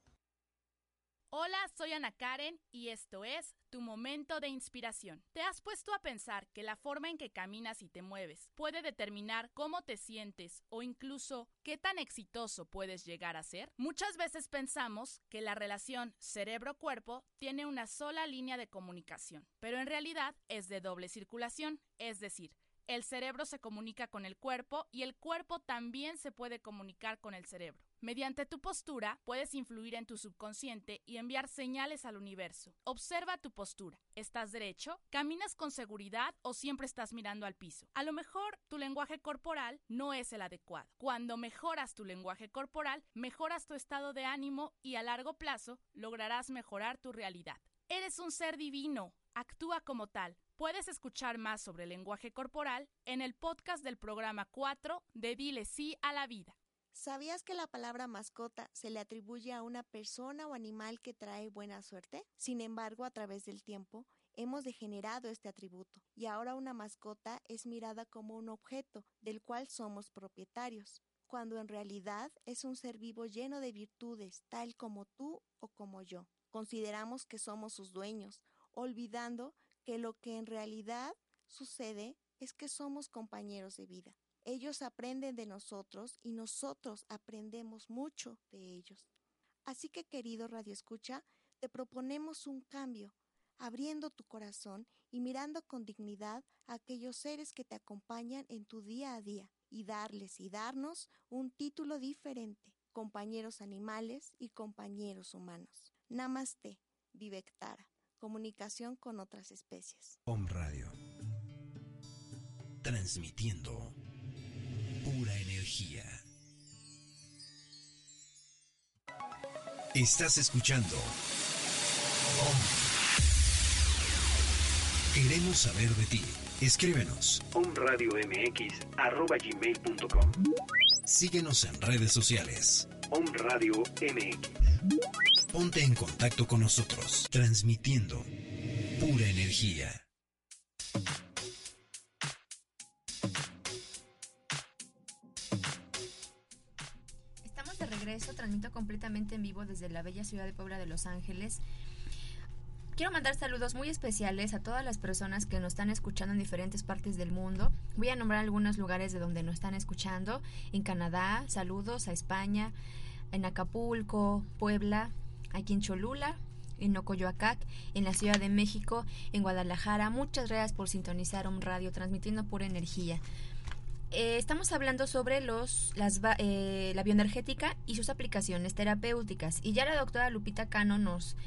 Hola, soy Ana Karen y esto es Tu Momento de Inspiración. ¿Te has puesto a pensar que la forma en que caminas y te mueves puede determinar cómo te sientes o incluso qué tan exitoso puedes llegar a ser? Muchas veces pensamos que la relación cerebro-cuerpo tiene una sola línea de comunicación, pero en realidad es de doble circulación, es decir, el cerebro se comunica con el cuerpo y el cuerpo también se puede comunicar con el cerebro. Mediante tu postura puedes influir en tu subconsciente y enviar señales al universo. Observa tu postura. ¿Estás derecho? ¿Caminas con seguridad o siempre estás mirando al piso? A lo mejor tu lenguaje corporal no es el adecuado. Cuando mejoras tu lenguaje corporal, mejoras tu estado de ánimo y a largo plazo lograrás mejorar tu realidad. Eres un ser divino. Actúa como tal. Puedes escuchar más sobre el lenguaje corporal en el podcast del programa 4 de Dile sí a la vida. ¿Sabías que la palabra mascota se le atribuye a una persona o animal que trae buena suerte? Sin embargo, a través del tiempo, hemos degenerado este atributo y ahora una mascota es mirada como un objeto del cual somos propietarios, cuando en realidad es un ser vivo lleno de virtudes, tal como tú o como yo. Consideramos que somos sus dueños, olvidando que lo que en realidad sucede es que somos compañeros de vida. Ellos aprenden de nosotros y nosotros aprendemos mucho de ellos. Así que, querido Radio Escucha, te proponemos un cambio, abriendo tu corazón y mirando con dignidad a aquellos seres que te acompañan en tu día a día y darles y darnos un título diferente, compañeros animales y compañeros humanos. Namaste, Vivektara comunicación con otras especies. Om Radio. Transmitiendo pura energía. Estás escuchando Om. Queremos saber de ti. Escríbenos. omradiomx.gmail.com Síguenos en redes sociales. Om Radio MX. Ponte en contacto con nosotros, transmitiendo pura energía. Estamos de regreso, transmito completamente en vivo desde la bella ciudad de Puebla de Los Ángeles. Quiero mandar saludos muy especiales a todas las personas que nos están escuchando en diferentes partes del mundo. Voy a nombrar algunos lugares de donde nos están escuchando. En Canadá, saludos a España, en Acapulco, Puebla, aquí en Cholula, en Ocoyoacac, en la Ciudad de México, en Guadalajara. Muchas gracias por sintonizar un radio transmitiendo pura energía. Eh, estamos hablando sobre los, eh, la bioenergética y sus aplicaciones terapéuticas. Y ya la doctora Lupita Cano nos,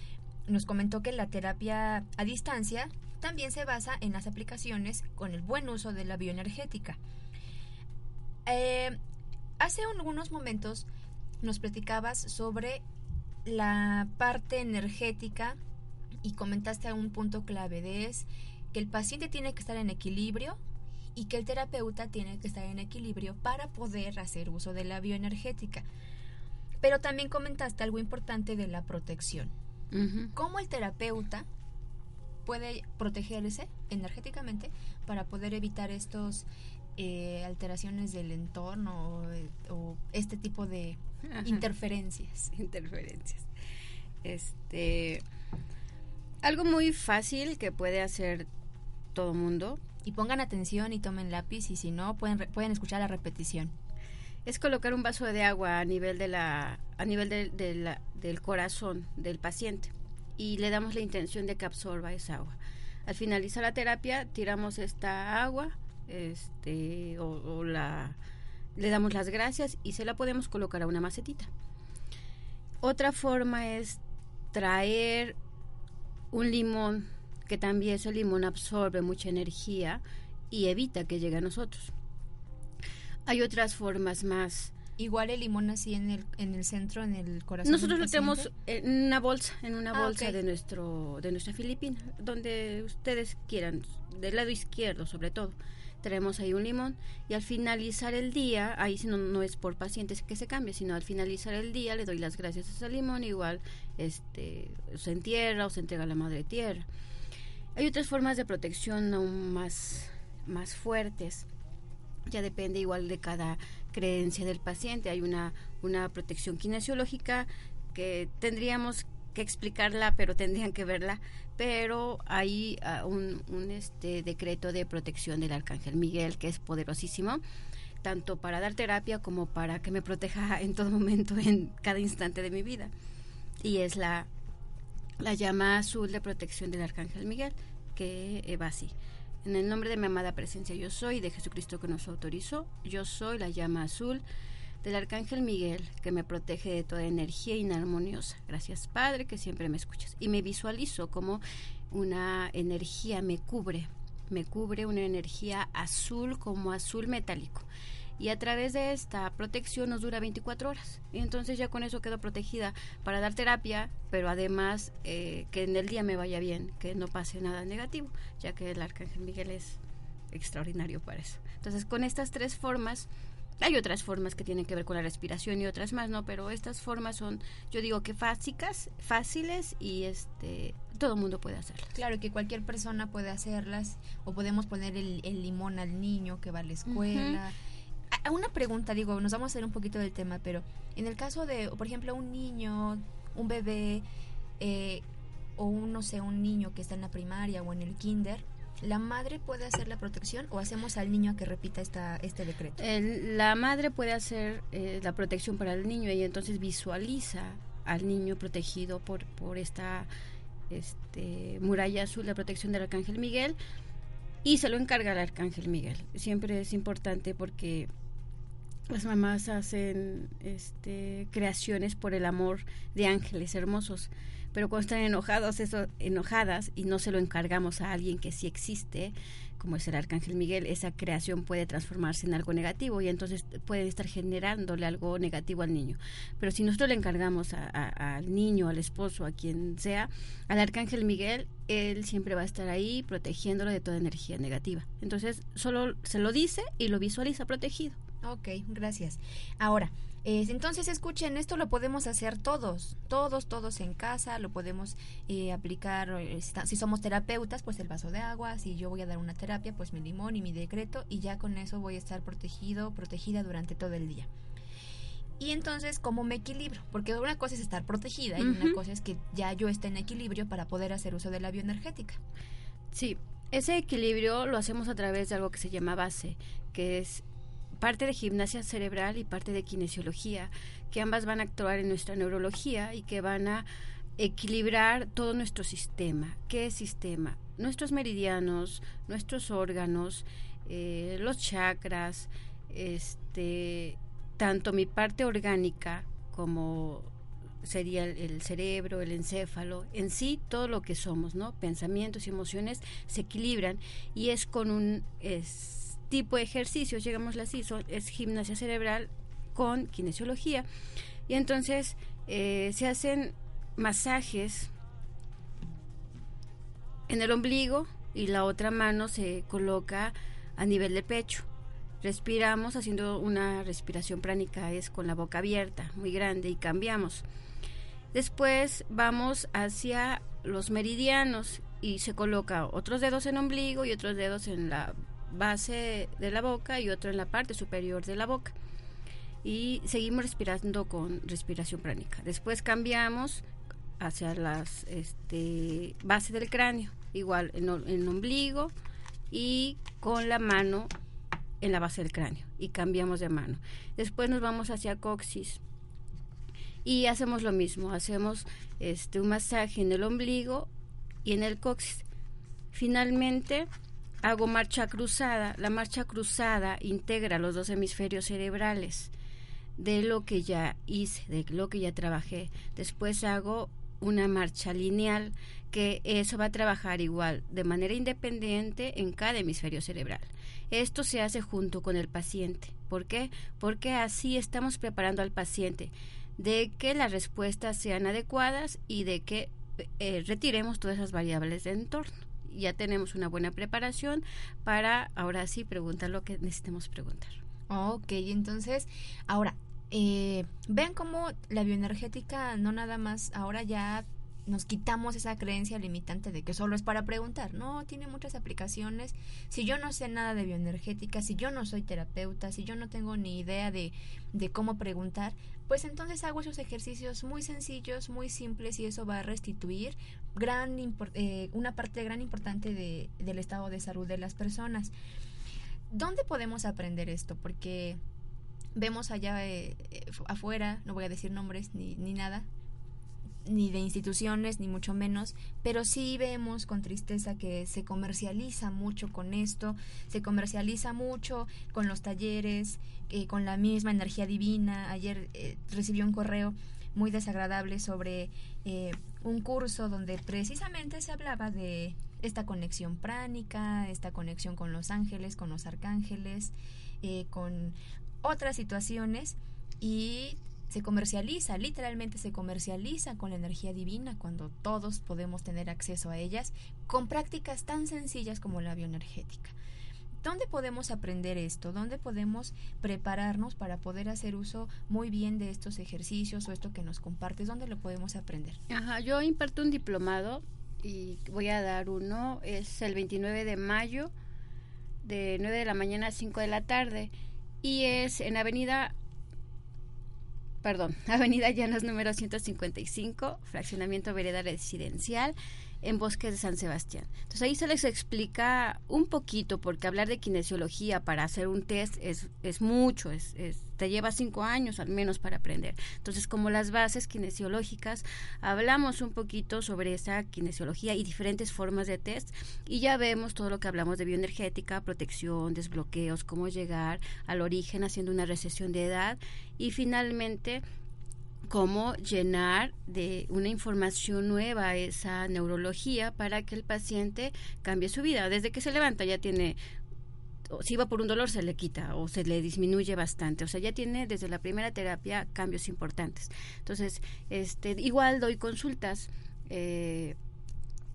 nos comentó que la terapia a distancia también se basa en las aplicaciones con el buen uso de la bioenergética. Eh, hace algunos momentos nos platicabas sobre la parte energética y comentaste un punto clave de es que el paciente tiene que estar en equilibrio y que el terapeuta tiene que estar en equilibrio para poder hacer uso de la bioenergética. Pero también comentaste algo importante de la protección. ¿Cómo el terapeuta puede protegerse energéticamente para poder evitar estos eh, alteraciones del entorno o, o este tipo de Ajá. interferencias. Interferencias. Este, algo muy fácil que puede hacer todo mundo. Y pongan atención y tomen lápiz y si no pueden pueden escuchar la repetición. Es colocar un vaso de agua a nivel de la a nivel de- de la- del corazón del paciente y le damos la intención de que absorba esa agua. Al finalizar la terapia tiramos esta agua, este o, o la le damos las gracias y se la podemos colocar a una macetita. Otra forma es traer un limón, que también ese limón absorbe mucha energía y evita que llegue a nosotros. Hay otras formas más. Igual el limón así en el, en el centro, en el corazón. Nosotros lo tenemos en una bolsa, en una Ah, bolsa de nuestro de nuestra Filipina, donde ustedes quieran, del lado izquierdo sobre todo. Tenemos ahí un limón y al finalizar el día, ahí si no, no es por pacientes que se cambie, sino al finalizar el día le doy las gracias a ese limón, igual este se entierra o se entrega a la madre tierra. Hay otras formas de protección aún más, más fuertes. Ya depende igual de cada creencia del paciente. Hay una, una protección kinesiológica que tendríamos que explicarla, pero tendrían que verla. Pero hay ah, un, este decreto de protección del Arcángel Miguel que es poderosísimo, tanto para dar terapia como para que me proteja en todo momento, en cada instante de mi vida. Y es la, la llama azul de protección del Arcángel Miguel, que eh, va así. En el nombre de mi amada presencia yo soy, de Jesucristo que nos autorizó, yo soy la llama azul del Arcángel Miguel, que me protege de toda energía inarmoniosa. Gracias Padre, que siempre me escuchas. Y me visualizo como una energía me cubre, me cubre una energía azul como azul metálico. Y a través de esta protección nos dura 24 horas. Y entonces ya con eso quedo protegida para dar terapia, pero además eh, que en el día me vaya bien, que no pase nada negativo, ya que el Arcángel Miguel es extraordinario para eso. Entonces con estas tres formas, hay otras formas que tienen que ver con la respiración y otras más, ¿no? Pero estas formas son, yo digo que básicas, fáciles y este todo el mundo puede hacerlas. Claro que cualquier persona puede hacerlas o podemos poner el, el limón al niño que va a la escuela. A- a Una pregunta, digo, nos vamos a hacer un poquito del tema, pero en el caso de, por ejemplo, un niño, un bebé, eh, o un, no sé, un niño que está en la primaria o en el kinder, ¿la madre puede hacer la protección o hacemos al niño a que repita esta, este decreto? El- la madre puede hacer eh, la protección para el niño y entonces visualiza al niño protegido por, por esta este, muralla azul de protección del Arcángel Miguel y se lo encarga al Arcángel Miguel. Siempre es importante porque las mamás hacen este, creaciones por el amor de ángeles hermosos, pero cuando están enojados, eso, enojadas y no se lo encargamos a alguien que sí existe, como es el Arcángel Miguel, esa creación puede transformarse en algo negativo y entonces puede estar generándole algo negativo al niño. Pero si nosotros le encargamos a- al niño, al esposo, a quien sea, al Arcángel Miguel, él siempre va a estar ahí protegiéndolo de toda energía negativa. Entonces solo se lo dice y lo visualiza protegido. Ok, gracias. Ahora, eh, entonces escuchen, esto lo podemos hacer todos, todos, todos en casa, lo podemos eh, aplicar, si somos terapeutas, pues el vaso de agua, si yo voy a dar una terapia, pues mi limón y mi decreto, y ya con eso voy a estar protegido, protegida durante todo el día. Y entonces, ¿cómo me equilibro? Porque una cosa es estar protegida y una cosa es que ya yo esté en equilibrio para poder hacer uso de la bioenergética. Sí, ese equilibrio lo hacemos a través de algo que se llama base, que es parte de gimnasia cerebral y parte de kinesiología, que ambas van a actuar en nuestra neurología y que van a equilibrar todo nuestro sistema. ¿Qué es sistema? Nuestros meridianos, nuestros órganos, eh, los chakras, este, tanto mi parte orgánica como sería el, cerebro, el encéfalo, en sí todo lo que somos, ¿no? Pensamientos y emociones se equilibran y es con un es, tipo de ejercicios, llegámosle así, son- es gimnasia cerebral con kinesiología y entonces eh, se hacen masajes en el ombligo y la otra mano se coloca a nivel de pecho. Respiramos haciendo una respiración pránica, es con la boca abierta, muy grande, y cambiamos. Después vamos hacia los meridianos y se coloca otros dedos en ombligo y otros dedos en la base de la boca y otro en la parte superior de la boca. Y seguimos respirando con respiración pránica. Después cambiamos hacia las este, base del cráneo, igual en, el ombligo y con la mano en la base del cráneo y cambiamos de mano. Después nos vamos hacia coxis y hacemos lo mismo, hacemos este un masaje en el ombligo y en el coxis. Finalmente hago marcha cruzada. La marcha cruzada integra los dos hemisferios cerebrales de lo que ya hice, de lo que ya trabajé. Después hago una marcha lineal que eso va a trabajar igual de manera independiente en cada hemisferio cerebral. Esto se hace junto con el paciente. ¿Por qué? Porque así estamos preparando al paciente de que las respuestas sean adecuadas y de que eh, retiremos todas esas variables de entorno. Ya tenemos una buena preparación para ahora sí preguntar lo que necesitemos preguntar. Ok, entonces, ahora, eh, vean cómo la bioenergética no nada más ahora ya nos quitamos esa creencia limitante de que solo es para preguntar. No, tiene muchas aplicaciones. Si yo no sé nada de bioenergética, si yo no soy terapeuta, si yo no tengo ni idea de, de cómo preguntar, pues entonces hago esos ejercicios muy sencillos, muy simples y eso va a restituir gran eh, una parte gran importante de, del estado de salud de las personas. ¿Dónde podemos aprender esto? Porque vemos allá eh, eh, afuera, no voy a decir nombres ni, ni nada, ni de instituciones, ni mucho menos, pero sí vemos con tristeza que se comercializa mucho con esto, se comercializa mucho con los talleres, eh, con la misma energía divina. Ayer eh, recibí un correo muy desagradable sobre eh, un curso donde precisamente se hablaba de esta conexión pránica, esta conexión con los ángeles, con los arcángeles, con otras situaciones y se comercializa, literalmente se comercializa con la energía divina cuando todos podemos tener acceso a ellas con prácticas tan sencillas como la bioenergética. ¿Dónde podemos aprender esto? ¿Dónde podemos prepararnos para poder hacer uso muy bien de estos ejercicios o esto que nos compartes? ¿Dónde lo podemos aprender? Ajá, yo imparto un diplomado y voy a dar uno, es el 29 de mayo de 9 de la mañana a 5 de la tarde y es en Avenida perdón, Avenida Llanos número 155, fraccionamiento vereda residencial en Bosques de San Sebastián. Entonces ahí se les explica un poquito, porque hablar de kinesiología para hacer un test es, es mucho, es, te lleva cinco años al menos para aprender. Entonces, como las bases kinesiológicas, hablamos un poquito sobre esa kinesiología y diferentes formas de test y ya vemos todo lo que hablamos de bioenergética, protección, desbloqueos, cómo llegar al origen haciendo una recesión de edad y finalmente cómo llenar de una información nueva esa neurología para que el paciente cambie su vida. Desde que se levanta ya tiene si va por un dolor se le quita o se le disminuye bastante, o sea, ya tiene desde la primera terapia cambios importantes. Entonces, este, igual doy consultas eh,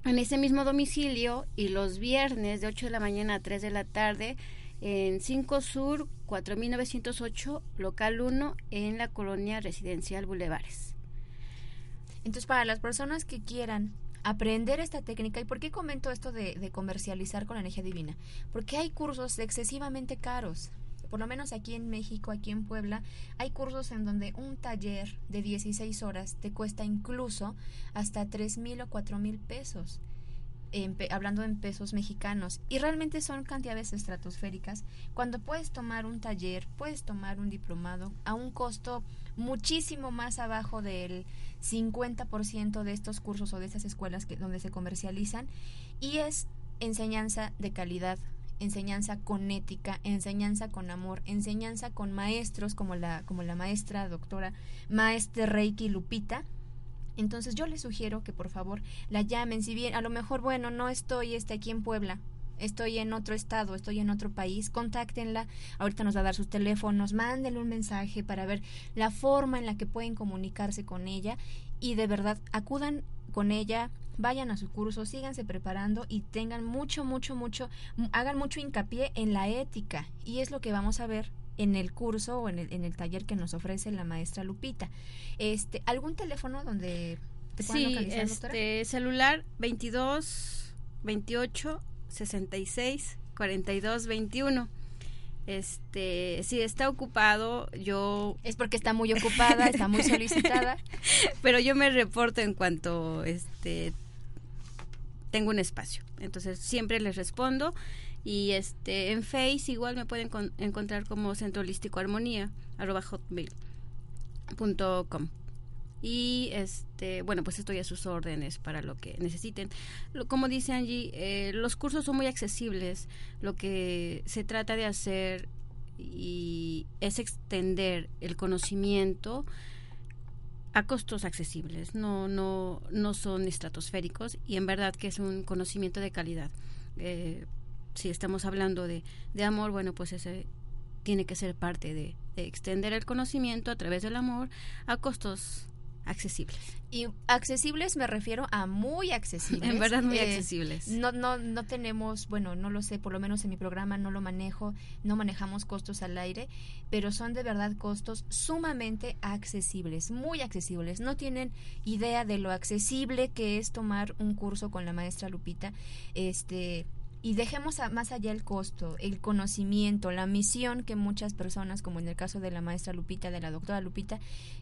en ese mismo domicilio y los viernes de 8 de la mañana a 3 de la tarde en 5 Sur 4908, local 1, en la colonia residencial Bulevares. Entonces, para las personas que quieran aprender esta técnica, ¿y por qué comento esto de, comercializar con la energía divina? Porque hay cursos excesivamente caros por lo menos aquí en México, aquí en Puebla, hay cursos en donde un taller de 16 horas te cuesta incluso hasta 3 mil o 4 mil pesos hablando en pesos mexicanos, y realmente son cantidades estratosféricas, cuando puedes tomar un taller, puedes tomar un diplomado a un costo muchísimo más abajo del 50% de estos cursos o de estas escuelas que, donde se comercializan, y es enseñanza de calidad, enseñanza con ética, enseñanza con amor, enseñanza con maestros como la, como la maestra doctora Maestre Reiki Lupita, entonces yo les sugiero que por favor la llamen, si bien a lo mejor, bueno, no estoy este, aquí en Puebla, estoy en otro estado, estoy en otro país, contáctenla, ahorita nos va a dar sus teléfonos, mándenle un mensaje para ver la forma en la que pueden comunicarse con ella. Y de verdad acudan con ella, vayan a su curso, síganse preparando y tengan mucho, mucho, mucho, hagan mucho hincapié en la ética. Y es lo que vamos a ver en el curso o en el, en el taller que nos ofrece la maestra Lupita. Este, ¿Algún teléfono donde te puedan sí, este, celular 22 28 66 4221. Este, si está ocupado, yo es porque está muy ocupada, está muy solicitada, pero yo me reporto en cuanto este tengo un espacio. Entonces, siempre les respondo y este en Face igual me pueden encontrar como Centro Holístico Armonía arroba hotmail.com y este bueno pues estoy a sus órdenes para lo que necesiten. Como dice Angie eh, los cursos son muy accesibles. Lo que se trata de hacer y es extender el conocimiento a costos accesibles. No no no son estratosféricos y en verdad que es un conocimiento de calidad. Eh, si estamos hablando de, de amor bueno pues ese tiene que ser parte de, de extender el conocimiento a través del amor a costos accesibles. Y accesibles me refiero a muy accesibles. En verdad muy eh, accesibles. No, no, no tenemos, bueno, no lo sé, por lo menos en mi programa no lo manejo, no manejamos costos al aire, pero son de verdad costos sumamente accesibles, muy accesibles. No tienen idea de lo accesible que es tomar un curso con la maestra Lupita. Este, y dejemos más allá el costo, el conocimiento, la misión que muchas personas, como en el caso de la maestra Lupita, de la doctora Lupita,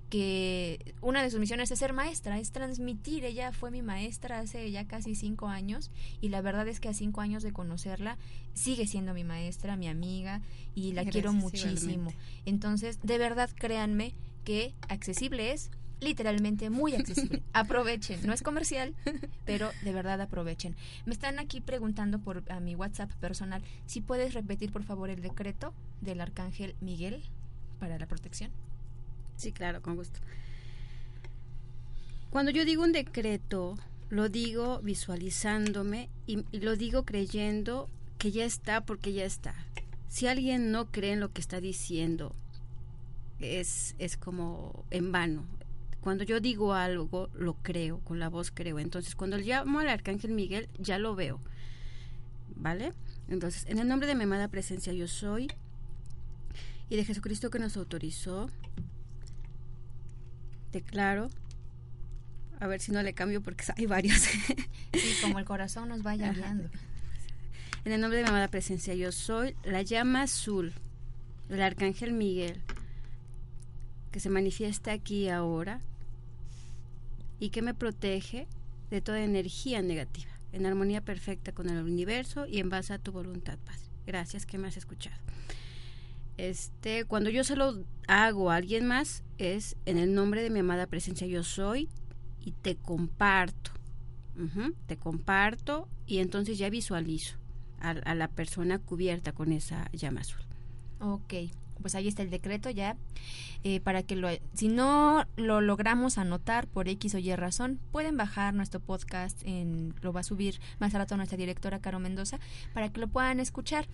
que una de sus misiones es ser maestra, es transmitir. Ella fue mi maestra hace ya casi cinco años y la verdad es que a cinco años de conocerla sigue siendo mi maestra, mi amiga y la quiero muchísimo. Entonces, de verdad, créanme que accesible es literalmente muy accesible. aprovechen, no es comercial, pero de verdad aprovechen. Me están aquí preguntando por a mi WhatsApp personal si puedes repetir por favor el decreto del arcángel Miguel para la protección. Sí, claro, con gusto. Cuando yo digo un decreto, lo digo visualizándome y, lo digo creyendo que ya está porque ya está. Si alguien no cree en lo que está diciendo, es, es como en vano, cuando yo digo algo, lo creo, con la voz creo. Entonces, cuando llamo al Arcángel Miguel, ya lo veo. ¿Vale? Entonces, en el nombre de mi amada presencia yo soy y de Jesucristo que nos autorizó, declaro, a ver si no le cambio porque hay varios. sí, como el corazón nos vaya guiando. En el nombre de mi amada presencia yo soy la llama azul del Arcángel Miguel que se manifiesta aquí ahora y que me protege de toda energía negativa, en armonía perfecta con el universo y en base a tu voluntad, Padre. Gracias que me has escuchado. Este, cuando yo se lo hago a alguien más, es en el nombre de mi amada presencia yo soy y te comparto. te comparto y entonces ya visualizo a, a, la persona cubierta con esa llama azul. Ok, pues ahí está el decreto ya, eh, para que lo, si no lo logramos anotar por X o Y razón, pueden bajar nuestro podcast, en, lo va a subir más a rato nuestra directora Caro Mendoza, para que lo puedan escuchar.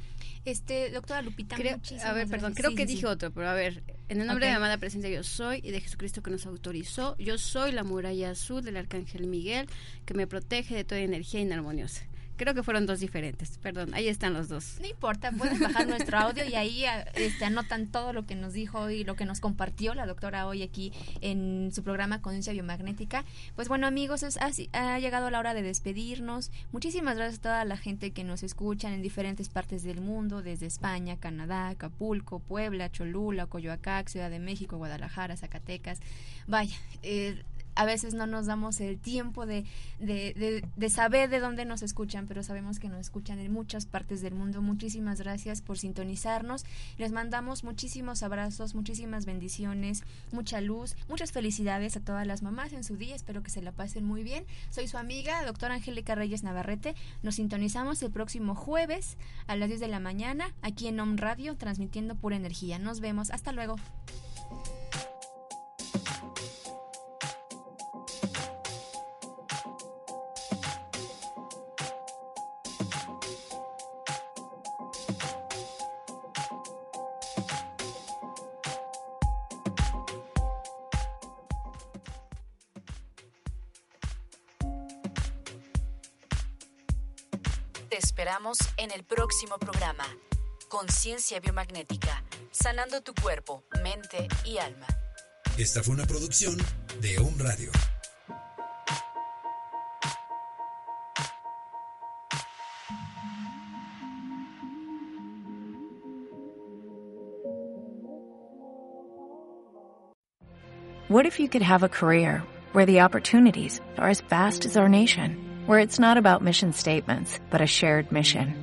Este, doctora Lupita, creo, A ver, perdón, creo que dije otro, pero a ver, en el nombre de la amada presencia yo soy y de Jesucristo que nos autorizó, yo soy la muralla azul del Arcángel Miguel, que me protege de toda energía inarmoniosa. Creo que fueron dos diferentes, perdón, ahí están los dos. No importa, pueden bajar nuestro audio y ahí este, anotan todo lo que nos dijo y lo que nos compartió la doctora hoy aquí en su programa Conciencia Biomagnética. Pues bueno amigos, es, ha llegado la hora de despedirnos. Muchísimas gracias a toda la gente que nos escuchan en diferentes partes del mundo, desde España, Canadá, Acapulco, Puebla, Cholula, Coyoacán, Ciudad de México, Guadalajara, Zacatecas. Vaya, eh, a veces no nos damos el tiempo de, de, de, saber de dónde nos escuchan, pero sabemos que nos escuchan en muchas partes del mundo. Muchísimas gracias por sintonizarnos. Les mandamos muchísimos abrazos, muchísimas bendiciones, mucha luz, muchas felicidades a todas las mamás en su día. Espero que se la pasen muy bien. Soy su amiga, doctora Angélica Reyes Navarrete. Nos sintonizamos el próximo jueves a las 10 de la mañana aquí en Om Radio, transmitiendo pura energía. Nos vemos. Hasta luego. en el próximo programa. Conciencia Biomagnética, sanando tu cuerpo, mente y alma. Esta fue una producción de Home Radio. What if you could have a career where the opportunities are as vast as our nation, where it's not about mission statements, but a shared mission?